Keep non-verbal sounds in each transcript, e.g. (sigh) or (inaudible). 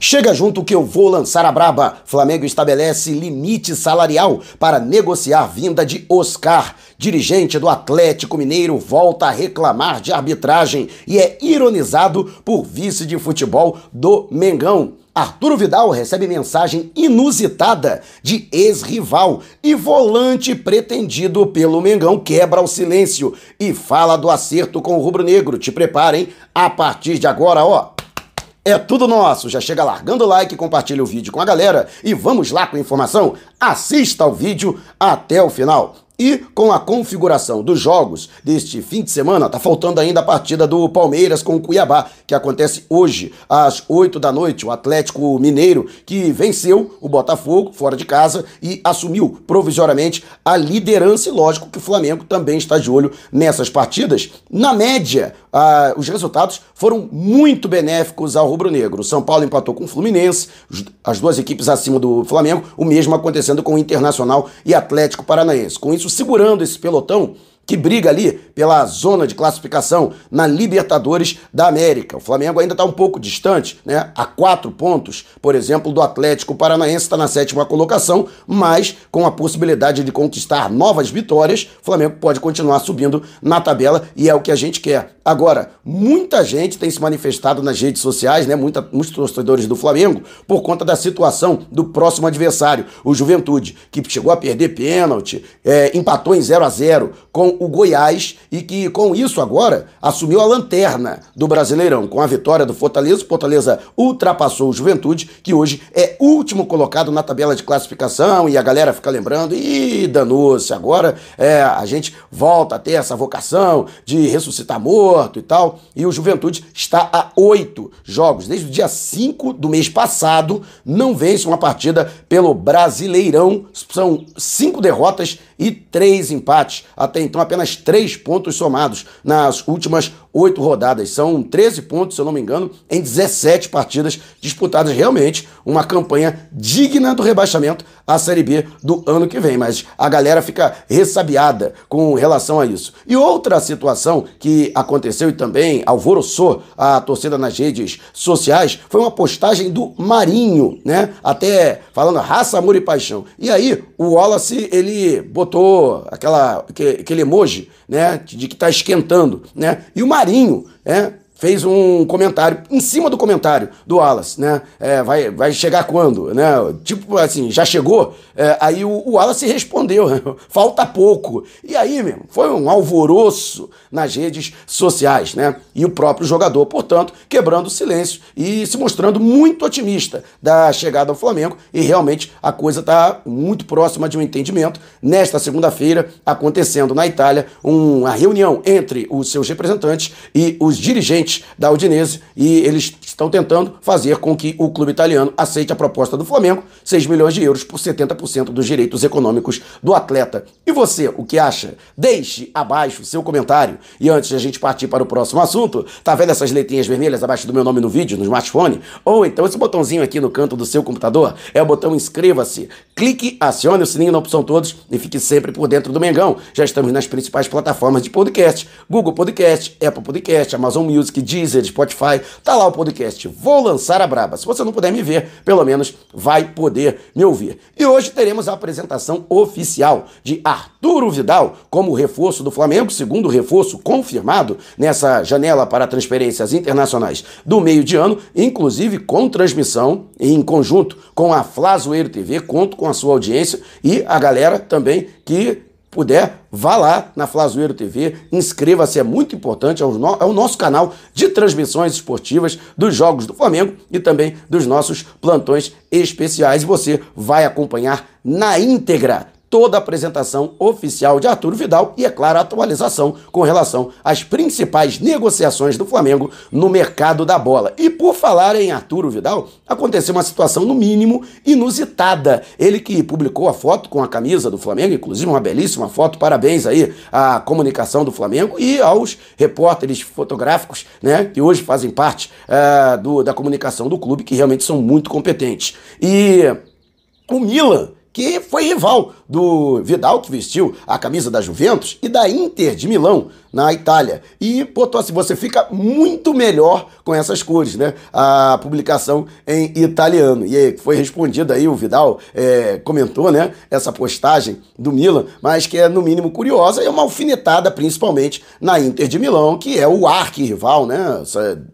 Chega junto que eu vou lançar a braba. Flamengo estabelece limite salarial para negociar vinda de Oscar. Dirigente do Atlético Mineiro volta a reclamar de arbitragem e é ironizado por vice de futebol do Mengão. Arturo Vidal recebe mensagem inusitada de ex-rival e volante pretendido pelo Mengão quebra o silêncio e fala do acerto com o rubro-negro. Te preparem a partir de agora, ó. É tudo nosso. Já chega largando o like, compartilha o vídeo com a galera e vamos lá com a informação. Assista ao vídeo até o final. E com a configuração dos jogos deste fim de semana, tá faltando ainda a partida do Palmeiras com o Cuiabá, que acontece hoje às 8 da noite. O Atlético Mineiro que venceu o Botafogo fora de casa e assumiu provisoriamente a liderança. E lógico que o Flamengo também está de olho nessas partidas. Na média, ah, os resultados foram muito benéficos ao rubro-negro. São Paulo empatou com o Fluminense, as duas equipes acima do Flamengo, o mesmo acontecendo com o Internacional e Atlético Paranaense. Com isso, segurando esse pelotão que briga ali pela zona de classificação na Libertadores da América. O Flamengo ainda está um pouco distante, né? A quatro pontos, por exemplo, do Atlético Paranaense está na sétima colocação, mas com a possibilidade de conquistar novas vitórias, o Flamengo pode continuar subindo na tabela e é o que a gente quer. Agora, muita gente tem se manifestado nas redes sociais, né? Muita, muitos torcedores do Flamengo, por conta da situação do próximo adversário, o Juventude, que chegou a perder pênalti, é, empatou em 0 a 0 com o Goiás e que com isso agora assumiu a lanterna do Brasileirão. Com a vitória do Fortaleza, o Fortaleza ultrapassou o Juventude, que hoje é último colocado na tabela de classificação e a galera fica lembrando, e danou-se, agora é, a gente volta a ter essa vocação de ressuscitar e tal. E o Juventude está a oito jogos, desde o dia 5 do mês passado, não vence uma partida pelo Brasileirão. São cinco derrotas e três empates. Até então, apenas três pontos somados nas últimas oito rodadas. São 13 pontos, se eu não me engano, em 17 partidas disputadas. Realmente uma campanha digna do rebaixamento à Série B do ano que vem. Mas a galera fica ressabiada com relação a isso. E outra situação que aconteceu e também alvoroçou a torcida nas redes sociais foi uma postagem do Marinho, né? Até falando raça, amor e paixão. E aí o Wallace, ele botou aquela, aquele emoji, né? De que tá esquentando, né? E o Marinho, é, fez um comentário em cima do comentário do Wallace, né? É, vai, vai chegar quando, né? Tipo assim, já chegou? É, aí o, o Wallace respondeu, né? (laughs) falta pouco. E aí, mesmo, foi um alvoroço nas redes sociais, né? E o próprio jogador, portanto, quebrando o silêncio e se mostrando muito otimista da chegada ao Flamengo e realmente a coisa está muito próxima de um entendimento. Nesta segunda-feira, acontecendo na Itália, uma reunião entre os seus representantes e os dirigentes da Udinese e eles estão tentando fazer com que o clube italiano aceite a proposta do Flamengo, 6 milhões de euros por 70% dos direitos econômicos do atleta. E você, o que acha? Deixe abaixo seu comentário. E antes de a gente partir para o próximo assunto, tá vendo essas letrinhas vermelhas abaixo do meu nome no vídeo, no smartphone? Ou então esse botãozinho aqui no canto do seu computador? É o botão inscreva-se. Clique, acione o sininho na opção todos e fique sempre por dentro do Mengão. Já estamos nas principais plataformas de podcast: Google Podcast, Apple Podcast, Amazon Music, Deezer, Spotify, tá lá o podcast. Vou lançar a braba. Se você não puder me ver, pelo menos vai poder me ouvir. E hoje teremos a apresentação oficial de Arturo Vidal como reforço do Flamengo, segundo reforço confirmado nessa janela para transferências internacionais do meio de ano, inclusive com transmissão em conjunto com a Flazoeiro TV. Conto com a sua audiência e a galera também que puder, vá lá na Flazoeiro TV, inscreva-se, é muito importante, é o, no, é o, nosso canal de transmissões esportivas dos jogos do Flamengo e também dos nossos plantões especiais. Você vai acompanhar na íntegra toda a apresentação oficial de Arturo Vidal e, é claro, a atualização com relação às principais negociações do Flamengo no mercado da bola. E por falar em Arturo Vidal, aconteceu uma situação, no mínimo, inusitada. Ele que publicou a foto com a camisa do Flamengo, inclusive uma belíssima foto, parabéns aí à comunicação do Flamengo e aos repórteres fotográficos, né, que hoje fazem parte uh, do, da comunicação do clube, que realmente são muito competentes. E o Milan que foi rival do Vidal, que vestiu a camisa da Juventus, e da Inter de Milão, na Itália. E botou assim: você fica muito melhor com essas cores, né? A publicação em italiano. E aí foi respondida aí, o Vidal é, comentou, né? Essa postagem do Milan, mas que é no mínimo curiosa, é uma alfinetada principalmente na Inter de Milão, que é o arquirrival, né?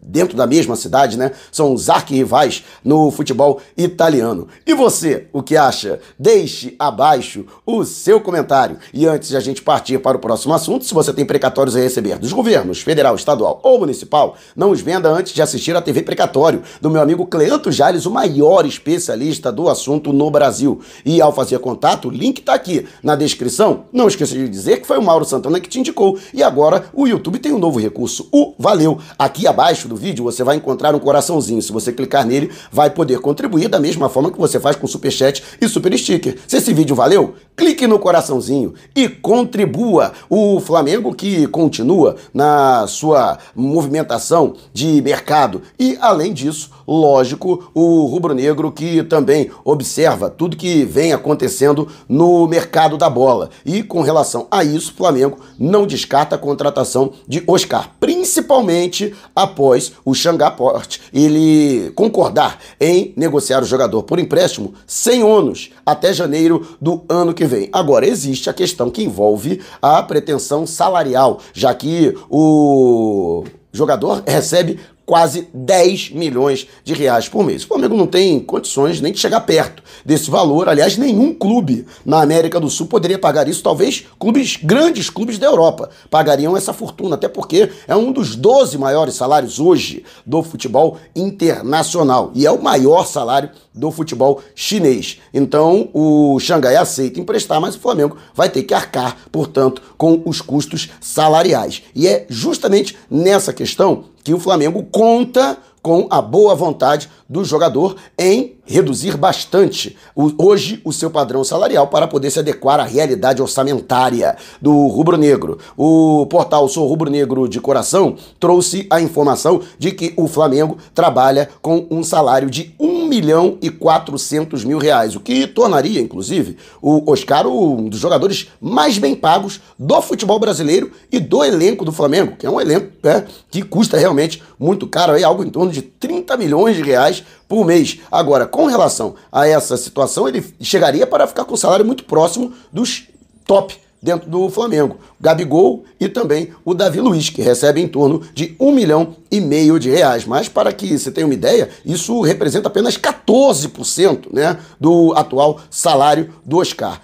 Dentro da mesma cidade, né? São os arquirrivais no futebol italiano. E você, o que acha? Deixe abaixo o seu comentário. E antes de a gente partir para o próximo assunto, se você tem precatórios a receber dos governos federal, estadual ou municipal, não os venda antes de assistir a TV Precatório, do meu amigo Cleanto Jales, o maior especialista do assunto no Brasil. E ao fazer contato, o link está aqui na descrição. Não esqueça de dizer que foi o Mauro Santana que te indicou. E agora o YouTube tem um novo recurso, o Valeu. Aqui abaixo do vídeo você vai encontrar um coraçãozinho. Se você clicar nele, vai poder contribuir da mesma forma que você faz com Super Chat e Super Sticker. Se esse vídeo valeu, clique no coraçãozinho e contribua. O Flamengo que continua na sua movimentação de mercado e, além disso, lógico, o rubro-negro que também observa tudo que vem acontecendo no mercado da bola. E com relação a isso, o Flamengo não descarta a contratação de Oscar, principalmente após o Xangaport ele concordar em negociar o jogador por empréstimo sem ônus até janeiro do ano que vem. Agora, existe a questão que envolve a pretensão salarial, já que o jogador (laughs) recebe quase 10 milhões de reais por mês. O Flamengo não tem condições nem de chegar perto desse valor. Aliás, nenhum clube na América do Sul poderia pagar isso. Talvez clubes, grandes clubes da Europa, pagariam essa fortuna, até porque é um dos 12 maiores salários hoje do futebol internacional e é o maior salário do futebol chinês. Então, o Xangai aceita emprestar, mas o Flamengo vai ter que arcar, portanto, com os custos salariais. E é justamente nessa questão que o Flamengo conta com a boa vontade do jogador em reduzir bastante o, hoje o seu padrão salarial para poder se adequar à realidade orçamentária do rubro-negro. O portal Sou Rubro-Negro de Coração trouxe a informação de que o Flamengo trabalha com um salário de 1 milhão e 400 mil reais, o que tornaria, inclusive, o Oscar um dos jogadores mais bem pagos do futebol brasileiro e do elenco do Flamengo, que é um elenco né, que custa realmente muito caro, aí, algo em torno de 30 milhões de reais por mês. Agora, com relação a essa situação, ele chegaria para ficar com um salário muito próximo dos top dentro do Flamengo. Gabigol e também o Davi Luiz, que recebe em torno de um milhão e meio de reais. Mas para que você tenha uma ideia, isso representa apenas 14% né, do atual salário do Oscar.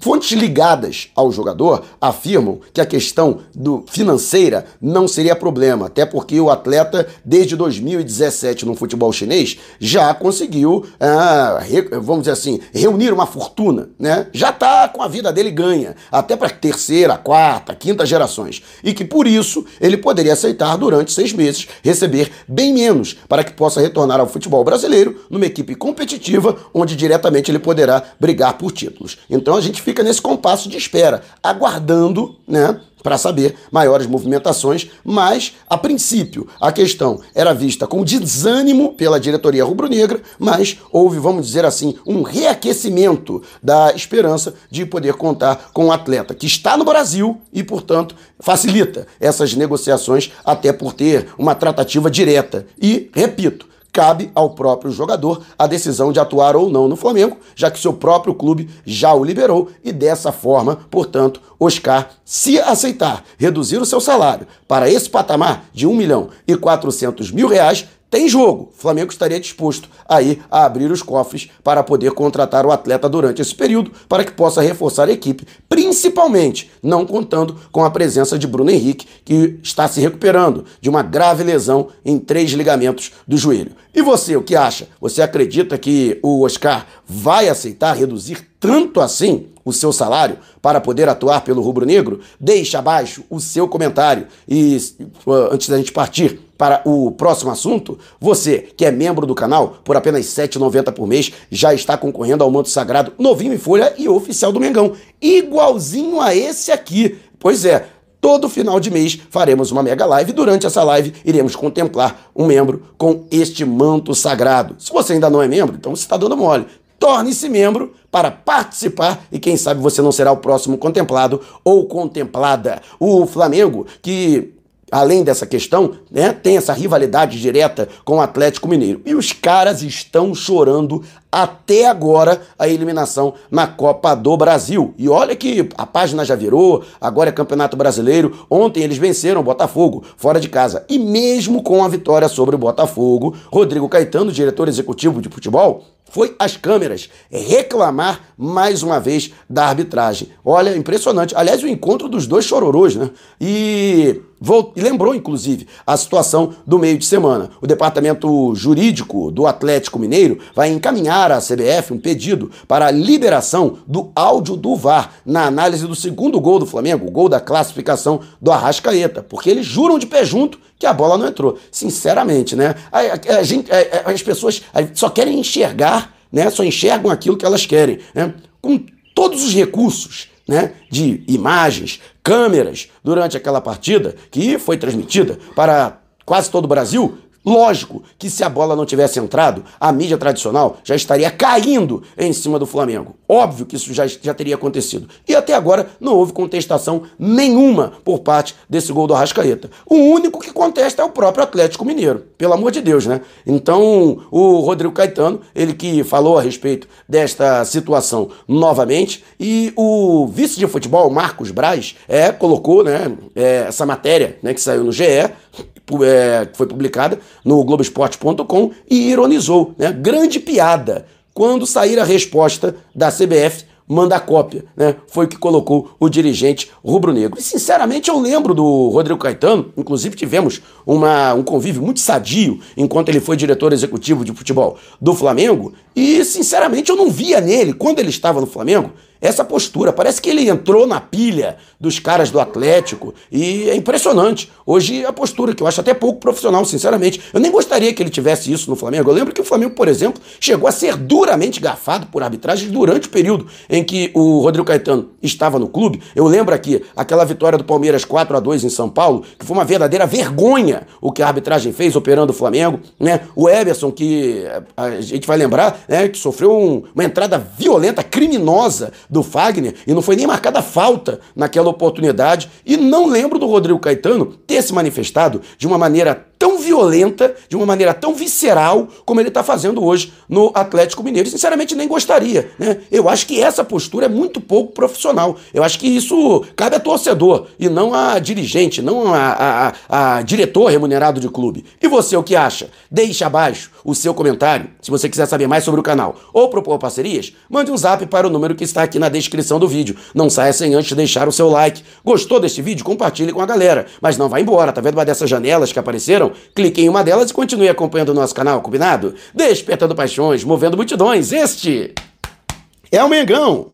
Fontes ligadas ao jogador afirmam que a questão do financeira não seria problema, até porque o atleta, desde 2017 no futebol chinês, já conseguiu, ah, vamos dizer assim, reunir uma fortuna, né? Já está com a vida dele ganha, até para terceira, quarta, quinta gerações. E que por isso ele poderia aceitar durante seis meses receber bem menos para que possa retornar ao futebol brasileiro numa equipe competitiva onde diretamente ele poderá brigar por títulos. Então a gente gente fica nesse compasso de espera, aguardando, né? Para saber maiores movimentações, mas a princípio a questão era vista com desânimo pela diretoria rubro-negra, mas houve, vamos dizer assim, um reaquecimento da esperança de poder contar com um atleta que está no Brasil e, portanto, facilita essas negociações, até por ter uma tratativa direta. E, repito, cabe ao próprio jogador a decisão de atuar ou não no Flamengo, já que seu próprio clube já o liberou e dessa forma, portanto, Oscar, se aceitar reduzir o seu salário para esse patamar de 1 milhão e 400 mil reais, tem jogo. O Flamengo estaria disposto aí a abrir os cofres para poder contratar o atleta durante esse período para que possa reforçar a equipe, principalmente não contando com a presença de Bruno Henrique, que está se recuperando de uma grave lesão em três ligamentos do joelho. E você, o que acha? Você acredita que o Oscar vai aceitar reduzir tanto assim o seu salário para poder atuar pelo rubro-negro? Deixe abaixo o seu comentário e antes da gente partir para o próximo assunto, você que é membro do canal por apenas R$ 7,90 por mês já está concorrendo ao manto sagrado novinho em folha e oficial do Mengão, igualzinho a esse aqui. Pois é, todo final de mês faremos uma mega live. Durante essa live, iremos contemplar um membro com este manto sagrado. Se você ainda não é membro, então você está dando mole torne-se membro para participar e quem sabe você não será o próximo contemplado ou contemplada. O Flamengo, que além dessa questão, né, tem essa rivalidade direta com o Atlético Mineiro. E os caras estão chorando até agora a eliminação na Copa do Brasil. E olha que a página já virou, agora é Campeonato Brasileiro. Ontem eles venceram o Botafogo fora de casa. E mesmo com a vitória sobre o Botafogo, Rodrigo Caetano, diretor executivo de futebol, foi às câmeras reclamar mais uma vez da arbitragem. Olha, impressionante. Aliás, o encontro dos dois chororôs, né? E, e lembrou, inclusive, a situação do meio de semana. O departamento jurídico do Atlético Mineiro vai encaminhar à CBF um pedido para a liberação do áudio do VAR na análise do segundo gol do Flamengo, o gol da classificação do Arrascaeta, porque eles juram de pé junto que a bola não entrou. Sinceramente, né? A, a, a gente, a, as pessoas só querem enxergar, né? Só enxergam aquilo que elas querem, né? Com todos os recursos, né? De imagens, câmeras durante aquela partida que foi transmitida para quase todo o Brasil, Lógico que se a bola não tivesse entrado, a mídia tradicional já estaria caindo em cima do Flamengo. Óbvio que isso já, já teria acontecido. E até agora não houve contestação nenhuma por parte desse gol do Arrascaeta. O único que contesta é o próprio Atlético Mineiro. Pelo amor de Deus, né? Então, o Rodrigo Caetano, ele que falou a respeito desta situação novamente, e o vice de futebol, Marcos Braz, é, colocou né, é, essa matéria né, que saiu no GE é, foi publicada no Globoesporte.com e ironizou, né? Grande piada. Quando sair a resposta da CBF, manda cópia, né? Foi o que colocou o dirigente rubro-negro. E sinceramente eu lembro do Rodrigo Caetano, inclusive tivemos uma, um convívio muito sadio enquanto ele foi diretor executivo de futebol do Flamengo, e sinceramente eu não via nele, quando ele estava no Flamengo, essa postura. Parece que ele entrou na pilha dos caras do Atlético e é impressionante. Hoje a postura, que eu acho até pouco profissional, sinceramente. Eu nem gostaria que ele tivesse isso no Flamengo. Eu lembro que o Flamengo, por exemplo, chegou a ser duramente gafado por arbitragem durante o período em que o Rodrigo Caetano estava no clube. Eu lembro aqui aquela vitória do Palmeiras 4 a 2 em São Paulo, que foi uma verdadeira vergonha o que a arbitragem fez operando o Flamengo, né? O Everson que a gente vai lembrar, né, que sofreu um, uma entrada violenta, criminosa do Fagner e não foi nem marcada falta naquela oportunidade. E não lembro do Rodrigo Caetano ter se manifestado de uma maneira tão violenta, de uma maneira tão visceral, como ele está fazendo hoje no Atlético Mineiro. Sinceramente, nem gostaria. Né? Eu acho que essa postura é muito pouco profissional. Eu acho que isso cabe a torcedor e não a dirigente, não a, a, a diretor remunerado de clube. E você, o que acha? Deixe abaixo o seu comentário. Se você quiser saber mais sobre o canal ou propor parcerias, mande um zap para o número que está aqui na descrição do vídeo. Não saia sem antes deixar o seu like. Gostou deste vídeo? Compartilhe com a galera. Mas não vá embora, tá vendo uma dessas janelas que apareceram? Clique em uma delas e continue acompanhando o nosso canal, combinado? Despertando paixões, movendo multidões. Este é o Mengão.